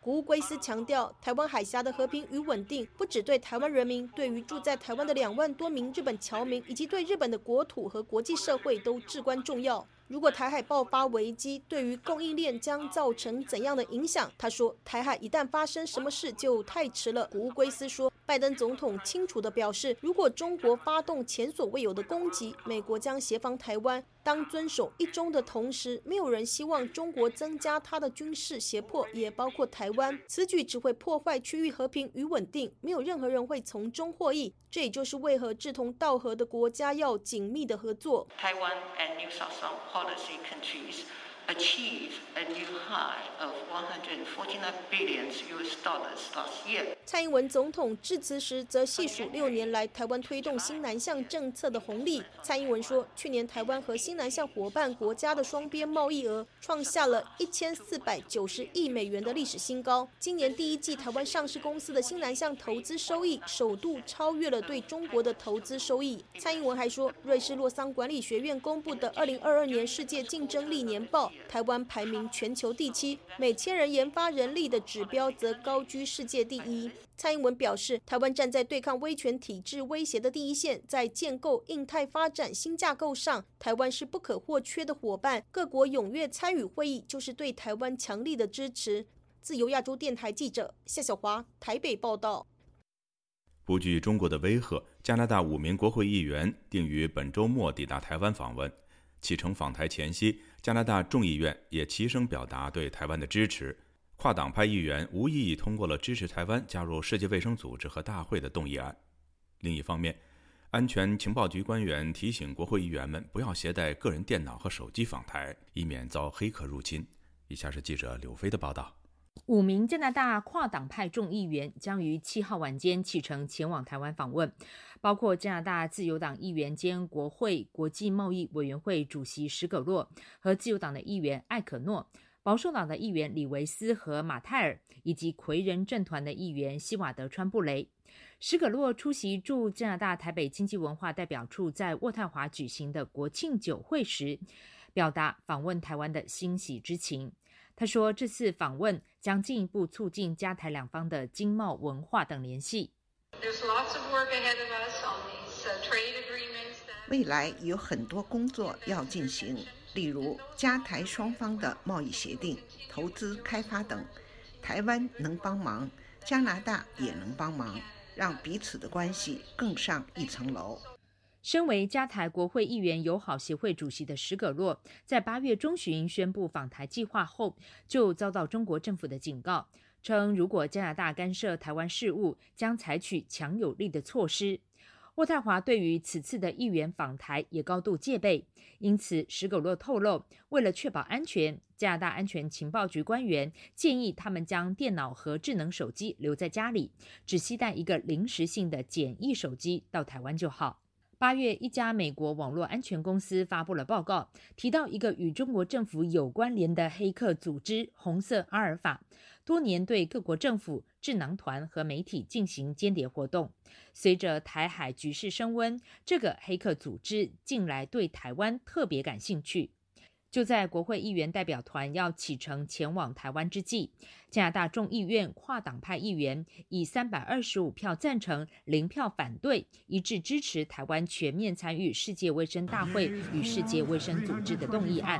谷龟斯强调，台湾海峡的和平与稳定不只对台湾人民，对于住在台湾的两万多名日本侨民，以及对日本的国土和国际社会都至关重要。如果台海爆发危机，对于供应链将造成怎样的影响？他说，台海一旦发生什么事就太迟了。古乌圭斯说，拜登总统清楚地表示，如果中国发动前所未有的攻击，美国将协防台湾。当遵守一中的同时，没有人希望中国增加他的军事胁迫，也包括台湾。此举只会破坏区域和平与稳定，没有任何人会从中获益。这也就是为何志同道合的国家要紧密的合作。Achieve a new high of 149 billion US dollars last year. 蔡英文总统致辞时则细数六年来台湾推动新南向政策的红利。蔡英文说，去年台湾和新南向伙伴国家的双边贸易额创下了一千四百九十亿美元的历史新高。今年第一季台湾上市公司的新南向投资收益首度超越了对中国的投资收益。蔡英文还说，瑞士洛桑管理学院公布的二零二二年世界竞争力年报。台湾排名全球第七，每千人研发人力的指标则高居世界第一。蔡英文表示，台湾站在对抗威权体制威胁的第一线，在建构印太发展新架构上，台湾是不可或缺的伙伴。各国踊跃参与会议，就是对台湾强力的支持。自由亚洲电台记者夏小华台北报道。不惧中国的威吓，加拿大五名国会议员定于本周末抵达台湾访问。启程访台前夕，加拿大众议院也齐声表达对台湾的支持。跨党派议员无异议通过了支持台湾加入世界卫生组织和大会的动议案。另一方面，安全情报局官员提醒国会议员们不要携带个人电脑和手机访台，以免遭黑客入侵。以下是记者柳飞的报道。五名加拿大跨党派众议员将于七号晚间启程前往台湾访问，包括加拿大自由党议员兼国会国际贸易委员会主席史葛洛和自由党的议员艾可诺、保守党的议员李维斯和马泰尔，以及魁人政团的议员希瓦德川布雷。史葛洛出席驻加拿大台北经济文化代表处在渥太华举行的国庆酒会时，表达访问台湾的欣喜之情。他说：“这次访问将进一步促进加台两方的经贸、文化等联系。未来有很多工作要进行，例如加台双方的贸易协定、投资开发等。台湾能帮忙，加拿大也能帮忙，让彼此的关系更上一层楼。”身为加台国会议员友好协会主席的史葛洛，在八月中旬宣布访台计划后，就遭到中国政府的警告，称如果加拿大干涉台湾事务，将采取强有力的措施。渥太华对于此次的议员访台也高度戒备，因此史葛洛透露，为了确保安全，加拿大安全情报局官员建议他们将电脑和智能手机留在家里，只携带一个临时性的简易手机到台湾就好。八月，一家美国网络安全公司发布了报告，提到一个与中国政府有关联的黑客组织“红色阿尔法”，多年对各国政府、智囊团和媒体进行间谍活动。随着台海局势升温，这个黑客组织近来对台湾特别感兴趣。就在国会议员代表团要启程前往台湾之际，加拿大众议院跨党派议员以三百二十五票赞成、零票反对，一致支持台湾全面参与世界卫生大会与世界卫生组织的动议案。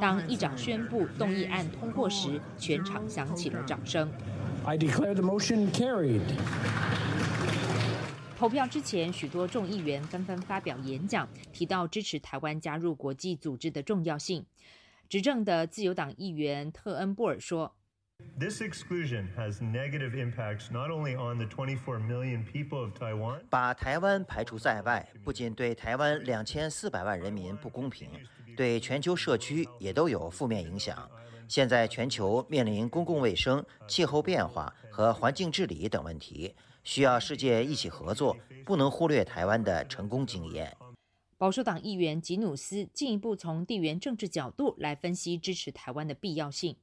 当议长宣布动议案通过时，全场响起了掌声。I declare the motion carried. 投票之前，许多众议员纷纷发表演讲，提到支持台湾加入国际组织的重要性。执政的自由党议员特恩布尔说：“This exclusion has negative impacts not only on the 24 million people of Taiwan。把台湾排除在外，不仅对台湾两千四百万人民不公平，对全球社区也都有负面影响。现在全球面临公共卫生、气候变化和环境治理等问题。”需要世界一起合作，不能忽略台湾的成功经验。保守党议员吉努斯进一步从地缘政治角度来分析支持台湾的必要性。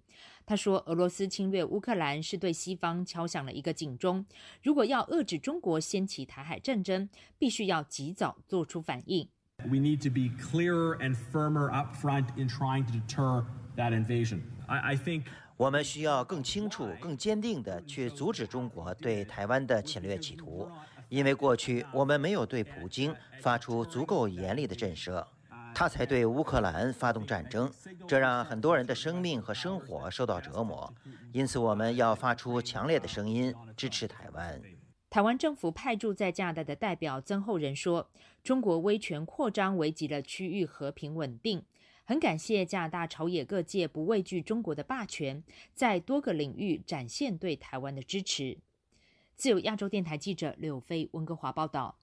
他说：“俄罗斯侵略乌克兰是对西方敲响了一个警钟。如果要遏制中国掀起台海战争，必须要及早做出反应。” We need to be clearer and firmer up front in trying to deter that invasion. I I think. 我们需要更清楚、更坚定地去阻止中国对台湾的侵略企图，因为过去我们没有对普京发出足够严厉的震慑，他才对乌克兰发动战争，这让很多人的生命和生活受到折磨。因此，我们要发出强烈的声音，支持台湾。台湾政府派驻在加拿大的代表曾厚仁说：“中国威权扩张危及了区域和平稳定，很感谢加拿大朝野各界不畏惧中国的霸权，在多个领域展现对台湾的支持。”自由亚洲电台记者柳飞温哥华报道。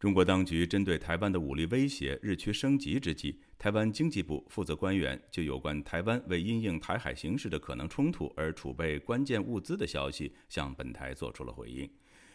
中国当局针对台湾的武力威胁日趋升级之际，台湾经济部负责官员就有关台湾为因应台海形势的可能冲突而储备关键物资的消息，向本台做出了回应。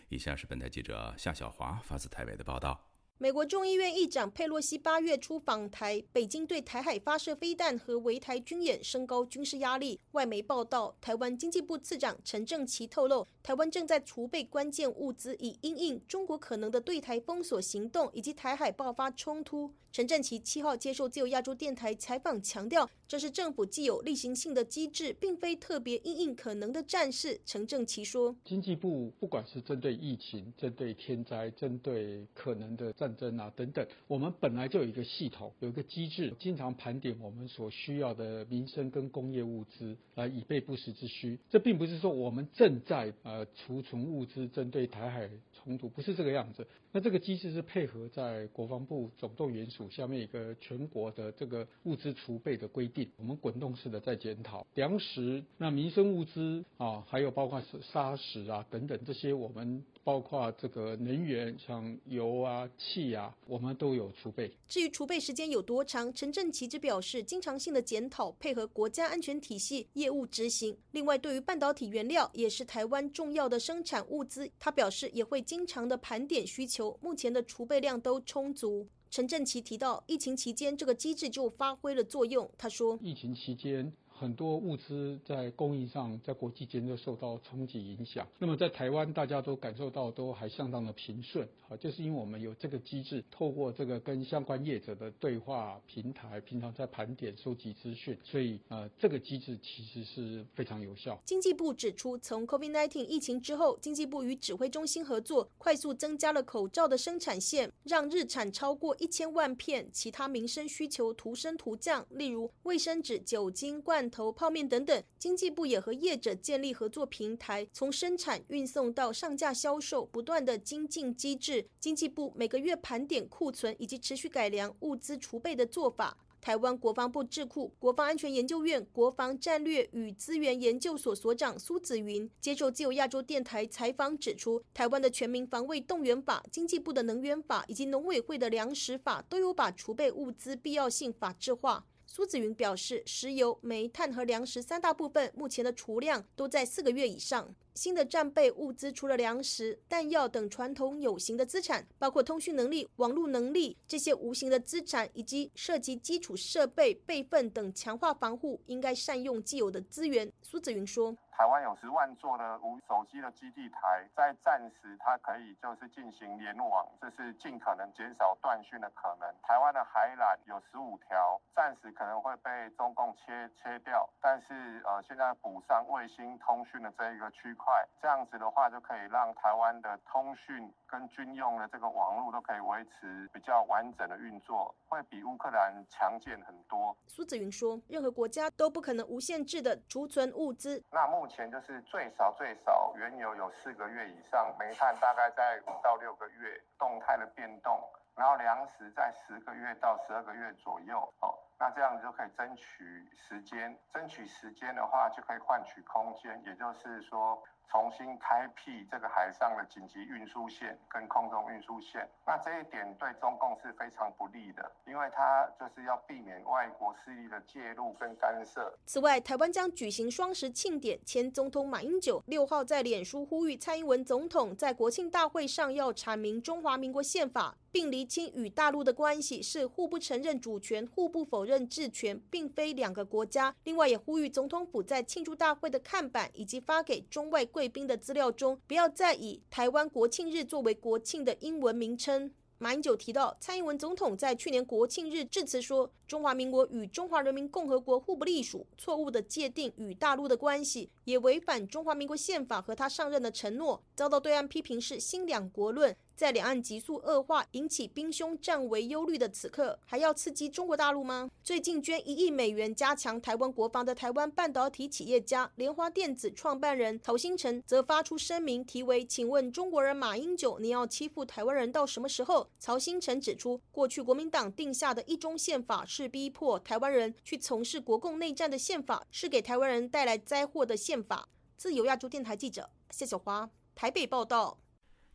以下是本台记者夏小华发自台北的报道。美国众议院议长佩洛西八月初访台，北京对台海发射飞弹和围台军演，升高军事压力。外媒报道，台湾经济部次长陈正奇透露，台湾正在储备关键物资，以应应中国可能的对台封锁行动以及台海爆发冲突。陈正奇七号接受自由亚洲电台采访，强调这是政府既有例行性的机制，并非特别应应可能的战事。陈正奇说：“经济部不管是针对疫情、针对天灾、针对可能的战战争啊等等，我们本来就有一个系统、有一个机制，经常盘点我们所需要的民生跟工业物资，来以备不时之需。这并不是说我们正在呃储存物资，针对台海冲突，不是这个样子。那这个机制是配合在国防部总动员署。”下面一个全国的这个物资储备的规定，我们滚动式的在检讨粮食、那民生物资啊，还有包括是砂石啊等等这些，我们包括这个能源，像油啊、气啊，我们都有储备。至于储备时间有多长，陈振奇只表示经常性的检讨，配合国家安全体系业务执行。另外，对于半导体原料也是台湾重要的生产物资，他表示也会经常的盘点需求，目前的储备量都充足。陈振奇提到，疫情期间这个机制就发挥了作用。他说，疫情期间。很多物资在供应上，在国际间都受到冲击影响。那么在台湾，大家都感受到都还相当的平顺，好，就是因为我们有这个机制，透过这个跟相关业者的对话平台，平常在盘点收集资讯，所以呃，这个机制其实是非常有效。经济部指出，从 COVID-19 疫情之后，经济部与指挥中心合作，快速增加了口罩的生产线，让日产超过一千万片，其他民生需求徒升徒降，例如卫生纸、酒精罐。头泡面等等，经济部也和业者建立合作平台，从生产、运送到上架销售，不断的精进机制。经济部每个月盘点库存以及持续改良物资储备的做法。台湾国防部智库国防安全研究院国防战略与资源研究所所长苏子云接受自由亚洲电台采访指出，台湾的全民防卫动员法、经济部的能源法以及农委会的粮食法都有把储备物资必要性法制化。苏子云表示，石油、煤炭和粮食三大部分目前的储量都在四个月以上。新的战备物资除了粮食、弹药等传统有形的资产，包括通讯能力、网络能力这些无形的资产，以及涉及基础设备备份等强化防护，应该善用既有的资源。苏子云说。台湾有十万座的无手机的基地台，在战时它可以就是进行联网，这是尽可能减少断讯的可能。台湾的海缆有十五条，暂时可能会被中共切切掉，但是呃现在补上卫星通讯的这一个区块，这样子的话就可以让台湾的通讯跟军用的这个网络都可以维持比较完整的运作，会比乌克兰强健很多。苏子云说，任何国家都不可能无限制的储存物资。那目前就是最少最少，原油有四个月以上，煤炭大概在五到六个月动态的变动，然后粮食在十个月到十二个月左右。哦，那这样就可以争取时间，争取时间的话就可以换取空间，也就是说。重新开辟这个海上的紧急运输线跟空中运输线，那这一点对中共是非常不利的，因为它就是要避免外国势力的介入跟干涉。此外，台湾将举行双十庆典，前总统马英九六号在脸书呼吁蔡英文总统在国庆大会上要阐明中华民国宪法。并厘清与大陆的关系是互不承认主权、互不否认治权，并非两个国家。另外，也呼吁总统府在庆祝大会的看板以及发给中外贵宾的资料中，不要再以台湾国庆日作为国庆的英文名称。马英九提到，蔡英文总统在去年国庆日致辞说，中华民国与中华人民共和国互不隶属，错误的界定与大陆的关系，也违反中华民国宪法和他上任的承诺，遭到对岸批评是新两国论。在两岸急速恶化、引起兵凶战危忧虑的此刻，还要刺激中国大陆吗？最近捐一亿美元加强台湾国防的台湾半导体企业家莲花电子创办人曹新成，则发出声明，题为“请问中国人马英九，你要欺负台湾人到什么时候？”曹新成指出，过去国民党定下的一中宪法是逼迫台湾人去从事国共内战的宪法，是给台湾人带来灾祸的宪法。自由亚洲电台记者谢小华台北报道。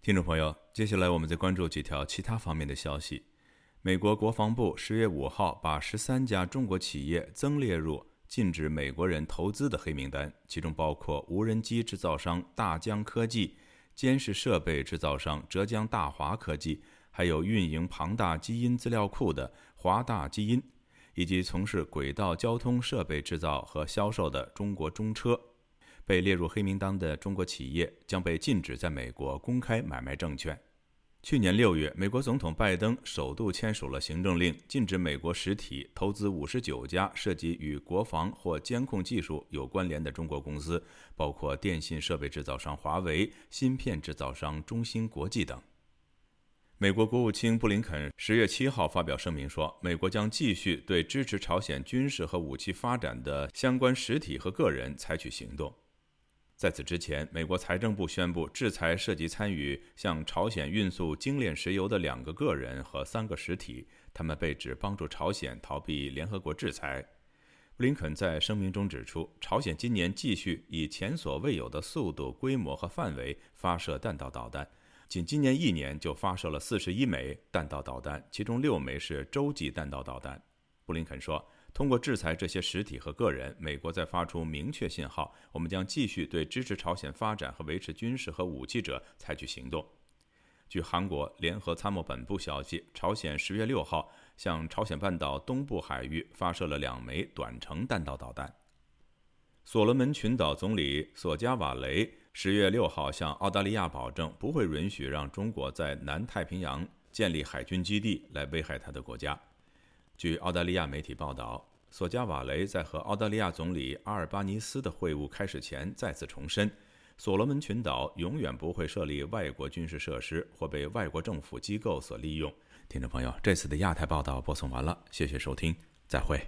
听众朋友，接下来我们再关注几条其他方面的消息。美国国防部十月五号把十三家中国企业增列入禁止美国人投资的黑名单，其中包括无人机制造商大疆科技、监视设备制造商浙江大华科技，还有运营庞大基因资料库的华大基因，以及从事轨道交通设备制造和销售的中国中车。被列入黑名单的中国企业将被禁止在美国公开买卖证券。去年六月，美国总统拜登首度签署了行政令，禁止美国实体投资五十九家涉及与国防或监控技术有关联的中国公司，包括电信设备制造商华为、芯片制造商中芯国际等。美国国务卿布林肯十月七号发表声明说，美国将继续对支持朝鲜军事和武器发展的相关实体和个人采取行动。在此之前，美国财政部宣布制裁涉及参与向朝鲜运送精炼石油的两个个人和三个实体，他们被指帮助朝鲜逃避联合国制裁。布林肯在声明中指出，朝鲜今年继续以前所未有的速度、规模和范围发射弹道导弹，仅今年一年就发射了四十一枚弹道导弹，其中六枚是洲际弹道导弹。布林肯说。通过制裁这些实体和个人，美国在发出明确信号：我们将继续对支持朝鲜发展和维持军事和武器者采取行动。据韩国联合参谋本部消息，朝鲜十月六号向朝鲜半岛东部海域发射了两枚短程弹道导弹。所罗门群岛总理索加瓦雷十月六号向澳大利亚保证，不会允许让中国在南太平洋建立海军基地来危害他的国家。据澳大利亚媒体报道，索加瓦雷在和澳大利亚总理阿尔巴尼斯的会晤开始前再次重申，所罗门群岛永远不会设立外国军事设施或被外国政府机构所利用。听众朋友，这次的亚太报道播送完了，谢谢收听，再会。